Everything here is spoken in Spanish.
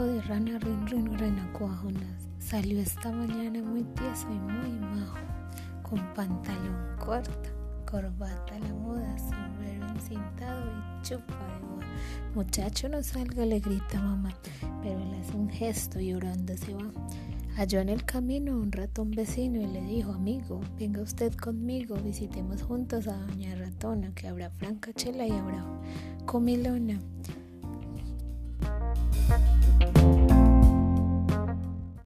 hijo de rana rin rin renacuajonas, salió esta mañana muy tieso y muy majo, con pantalón corto, corbata a la moda, sombrero encintado y chupa de boda. Muchacho no salga, le grita mamá, pero él hace un gesto y llorando se va. Halló en el camino un ratón vecino y le dijo, amigo, venga usted conmigo, visitemos juntos a doña ratona, que habrá franca chela y habrá comilona.